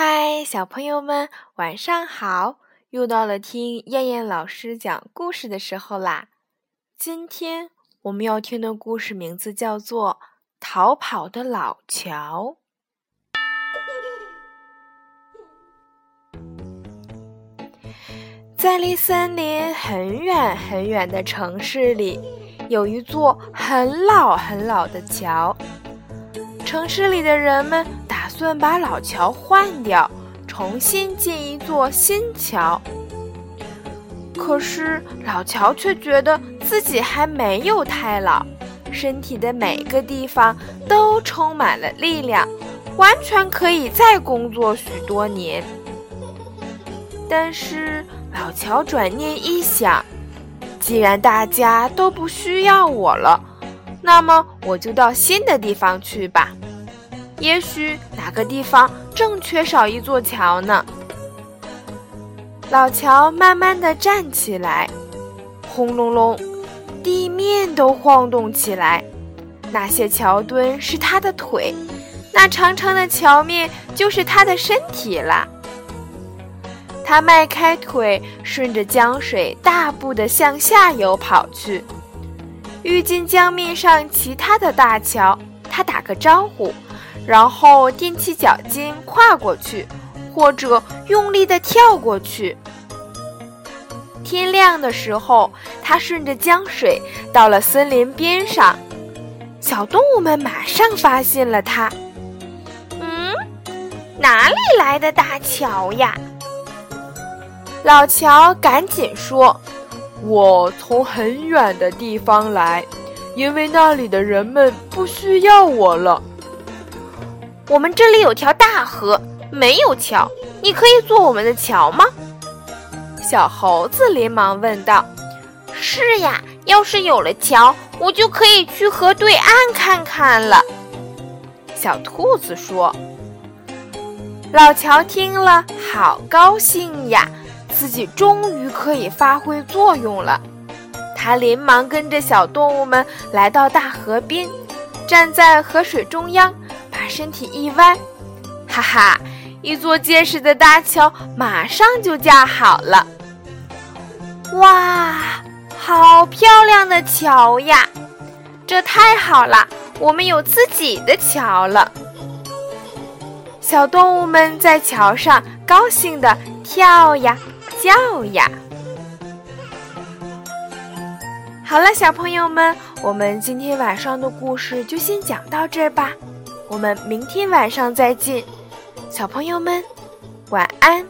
嗨，小朋友们，晚上好！又到了听燕燕老师讲故事的时候啦。今天我们要听的故事名字叫做《逃跑的老乔》。在离森林很远很远的城市里，有一座很老很老的桥。城市里的人们。打算把老桥换掉，重新建一座新桥。可是老乔却觉得自己还没有太老，身体的每个地方都充满了力量，完全可以再工作许多年。但是老乔转念一想，既然大家都不需要我了，那么我就到新的地方去吧。也许哪个地方正缺少一座桥呢？老乔慢慢的站起来，轰隆隆，地面都晃动起来。那些桥墩是他的腿，那长长的桥面就是他的身体啦。他迈开腿，顺着江水大步的向下游跑去。遇见江面上其他的大桥，他打个招呼。然后踮起脚尖跨过去，或者用力地跳过去。天亮的时候，他顺着江水到了森林边上，小动物们马上发现了他。嗯，哪里来的大乔呀？老乔赶紧说：“我从很远的地方来，因为那里的人们不需要我了。”我们这里有条大河，没有桥，你可以做我们的桥吗？小猴子连忙问道。是呀，要是有了桥，我就可以去河对岸看看了。小兔子说。老乔听了，好高兴呀，自己终于可以发挥作用了。他连忙跟着小动物们来到大河边，站在河水中央。身体一弯，哈哈！一座结实的大桥马上就架好了。哇，好漂亮的桥呀！这太好了，我们有自己的桥了。小动物们在桥上高兴地跳呀叫呀。好了，小朋友们，我们今天晚上的故事就先讲到这儿吧。我们明天晚上再见，小朋友们，晚安。